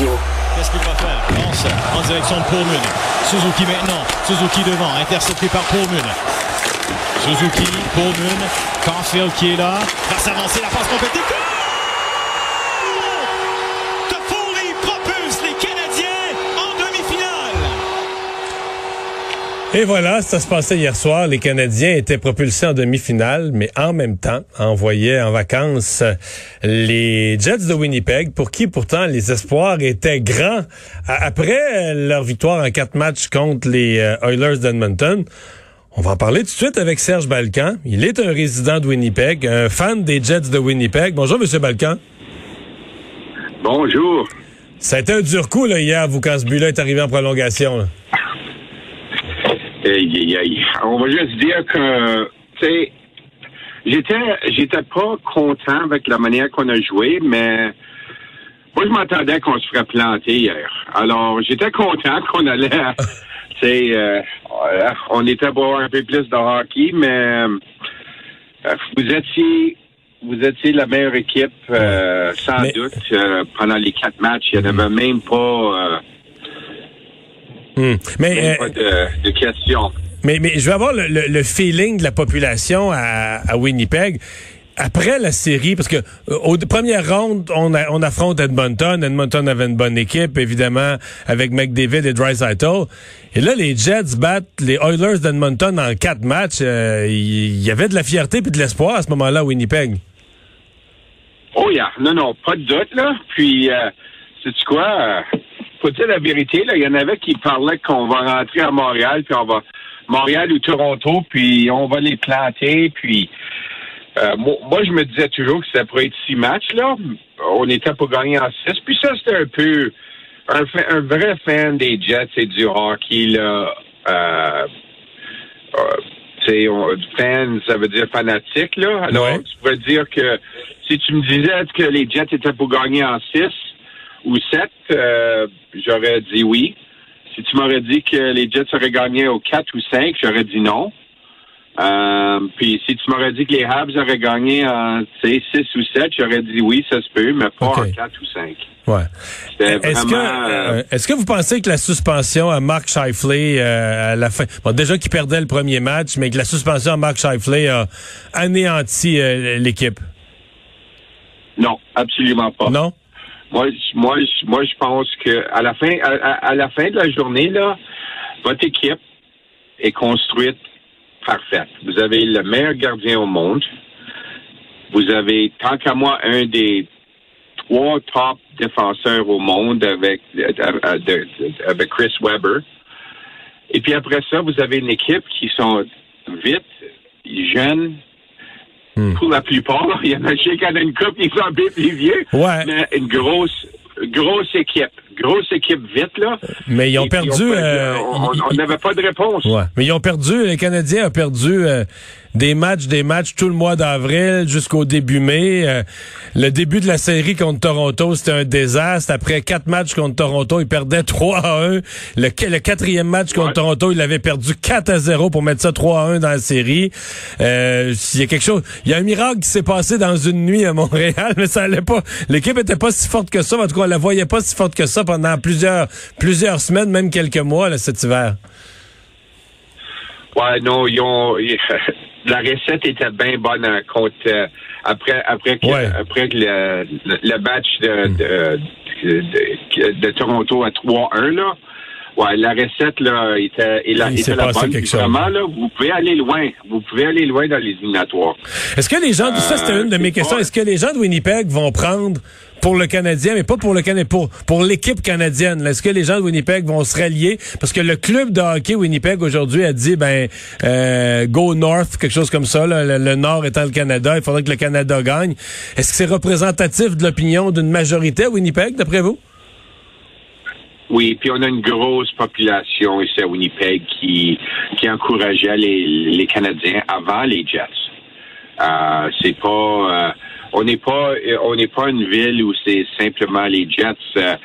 Qu'est-ce qu'il va faire? Lance en direction de Pullman. Suzuki maintenant. Suzuki devant, intercepté par Pullman. Suzuki, Pullman, Caulfield qui est là. Va s'avancer, la passe complète. Et voilà, ça se passait hier soir. Les Canadiens étaient propulsés en demi-finale, mais en même temps envoyaient en vacances les Jets de Winnipeg, pour qui pourtant les espoirs étaient grands. Après leur victoire en quatre matchs contre les euh, Oilers d'Edmonton, on va en parler tout de suite avec Serge Balkan. Il est un résident de Winnipeg, un fan des Jets de Winnipeg. Bonjour, Monsieur Balkan. Bonjour. Ça a été un dur coup là, hier, vous, quand ce but-là est arrivé en prolongation. là. Aïe, aïe, aïe. On va juste dire que, tu sais, j'étais, j'étais pas content avec la manière qu'on a joué, mais moi, je m'attendais qu'on se ferait planter hier. Alors, j'étais content qu'on allait, tu sais, euh, on était avoir un peu plus de hockey, mais euh, vous étiez, vous étiez la meilleure équipe, euh, sans Mais- doute, euh, pendant les quatre matchs. Il n'y en avait même pas, euh, Hmm. Mais, euh, pas de. Mais, mais je veux avoir le, le- le feeling de la population à, à Winnipeg. Après la série, parce que euh, aux premières rondes, on, a- on affronte Edmonton. Edmonton avait une bonne équipe, évidemment, avec McDavid et Drysdale. Et là, les Jets battent les Oilers d'Edmonton en quatre matchs. Euh, Il y, avait de la fierté et de l'espoir à ce moment-là à Winnipeg. Oh yeah, non, non, pas de doute, là. Puis, euh, sais-tu quoi? Faut dire la vérité, là, il y en avait qui parlaient qu'on va rentrer à Montréal, puis on va Montréal ou Toronto, puis on va les planter, puis euh, moi, moi, je me disais toujours que ça pourrait être six matchs, là. On était pour gagner en six. Puis ça, c'était un peu un, vrai fan des Jets et du hockey, là. Euh, euh, tu sais, on- fan, ça veut dire fanatique, là. Alors, Ouais. tu pourrais dire que si tu me disais que les Jets étaient pour gagner en 6 ou 7, euh, j'aurais dit oui. Si tu m'aurais dit que les Jets auraient gagné au 4 ou 5, j'aurais dit non. Euh, puis si tu m'aurais dit que les Habs auraient gagné en 6 ou 7, j'aurais dit oui, ça se peut, mais pas en 4 ou 5. Ouais. Est-ce que, vraiment... euh, est-ce que vous pensez que la suspension à Mark Scheifele euh, à la fin, bon déjà qu'il perdait le premier match, mais que la suspension à Mark Scheifele a anéanti l'équipe? non, absolument pas. Non? Moi, moi, moi, je pense que à la fin, à, la fin de la journée, là, votre équipe est construite parfaite. Vous avez le meilleur gardien au monde. Vous avez, tant qu'à moi, un des trois top défenseurs au monde avec, avec Chris Webber. Et puis après ça, vous avez une équipe qui sont vite, jeunes, Hmm. pour la plupart. Il y en a chez qui une coupe, ils sont plus vieux. Ouais. Mais une grosse, grosse équipe. Grosse équipe vite, là. Mais ils ont Et puis, perdu. on- euh, on n'avait pas de réponse. Ouais. Mais ils ont perdu, les Canadiens ont perdu euh, des matchs, des matchs tout le mois d'avril jusqu'au début mai. Euh, le début de la série contre Toronto, c'était un désastre. Après quatre matchs contre Toronto, ils perdaient 3 à 1. Le, le quatrième match contre Ouais. Toronto, ils avaient perdu 4 à 0 pour mettre ça 3 à 1 dans la série. Euh, Il y a quelque chose, il y a un miracle qui s'est passé dans une nuit à Montréal, mais ça allait pas. L'équipe était pas si forte que ça. En tout cas, on la voyait pas si forte que ça pendant plusieurs, plusieurs semaines, même quelques mois là, cet hiver. Ouais, non, ils ont, la recette était bien bonne contre, euh, après, après que, Ouais. après que le, le, le match de, de, de, de Toronto à 3-1, là. Ouais, la recette, là, était, il a- Il s'est était la passé bonne. quelque Puis chose. Vraiment, là, vous pouvez aller loin. Vous pouvez aller loin dans les éliminatoires. Est-ce que les gens, ça c'était une de mes questions, est-ce que les gens de Winnipeg vont prendre pour le Canadien, mais pas pour le Canadien, pour, pour l'équipe canadienne? Est-ce que les gens de Winnipeg vont se rallier? Parce que le club de hockey Winnipeg aujourd'hui a dit, ben, euh, go north, quelque chose comme ça, là, le, le nord étant le Canada, il faudrait que le Canada gagne. Est-ce que c'est représentatif de l'opinion d'une majorité à Winnipeg, d'après vous? Oui, puis on a une grosse population ici à Winnipeg qui, qui encourageait les, les Canadiens avant les Jets. Euh, c'est pas, euh, on n'est pas, on n'est pas une ville où c'est simplement les Jets. Euh,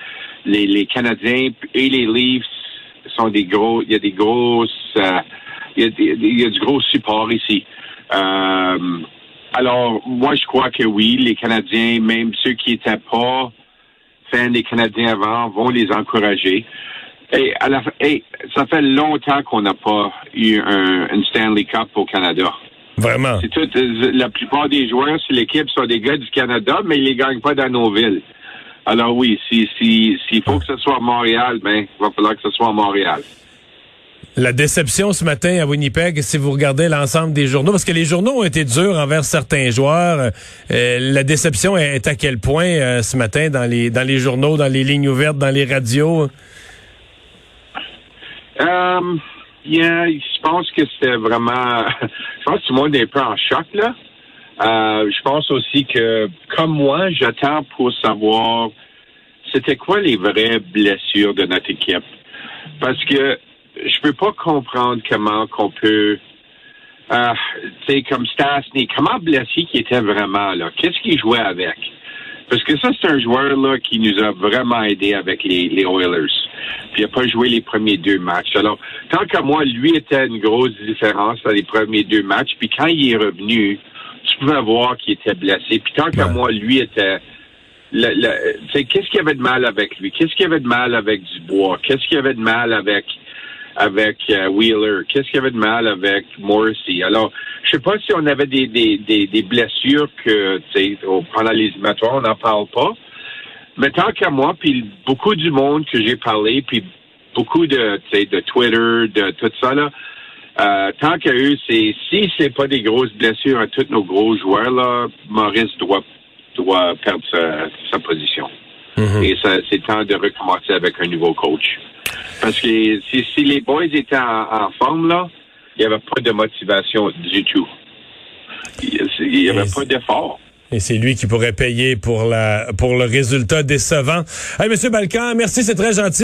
les, Canadiens et les Leafs sont des gros, il y a des grosses, euh, y a, du gros support ici. Euh, alors, moi, je crois que oui, les Canadiens, même ceux qui étaient pas fans des Canadiens avant, vont les encourager. Et, à la, et ça fait longtemps qu'on n'a pas eu un, une Stanley Cup au Canada. Vraiment? C'est tout, la plupart des joueurs sur l'équipe sont des gars du Canada, mais ils les gagnent pas dans nos villes. Alors oui, s'il si, si, faut que ce soit à Montréal, ben, il va falloir que ce soit à Montréal. La déception ce matin à Winnipeg, si vous regardez l'ensemble des journaux, parce que les journaux ont été durs envers certains joueurs, euh, la déception est à quel point euh, ce matin dans les dans les journaux, dans les lignes ouvertes, dans les radios? Yeah, je pense que c'était vraiment... je pense que tout le monde est un peu en choc, là. Euh, je pense aussi que, comme moi, j'attends pour savoir c'était quoi les vraies blessures de notre équipe. Parce que je peux pas comprendre comment qu'on peut, euh, tu sais, comme Stasny, comment blessé qui était vraiment là. Qu'est-ce qu'il jouait avec? Parce que ça, c'est un joueur là qui nous a vraiment aidé avec les, les Oilers. Puis il n'a pas joué les premiers deux matchs. Alors, tant qu'à moi, lui était une grosse différence dans les premiers deux matchs. Puis quand il est revenu, tu pouvais voir qu'il était blessé. Puis tant qu'à moi, lui était qu'est-ce qu'il y avait de mal avec lui? Qu'est-ce qu'il y avait de mal avec Dubois? Qu'est-ce qu'il y avait de mal avec avec euh, Wheeler? Qu'est-ce qu'il y avait de mal avec Morrissey? Alors, je sais pas si on avait des, des, des, des blessures que, tu sais, pendant les éliminatoires, on n'en parle pas. Mais tant qu'à moi, puis beaucoup du monde que j'ai parlé, puis beaucoup de, de Twitter, de tout ça, là, euh, tant qu'à eux, c'est si c'est pas des grosses blessures à tous nos gros joueurs, là, Maurice doit doit perdre sa, sa position. Mhm. Et c'est temps de recommencer avec un nouveau coach. Parce que si, si les boys étaient en, en forme, là, il n'y avait pas de motivation du tout. Il n'y avait pas d'effort. Et c'est lui qui pourrait payer pour la pour le résultat décevant. Hey, Monsieur Balkan, merci, c'est très gentil.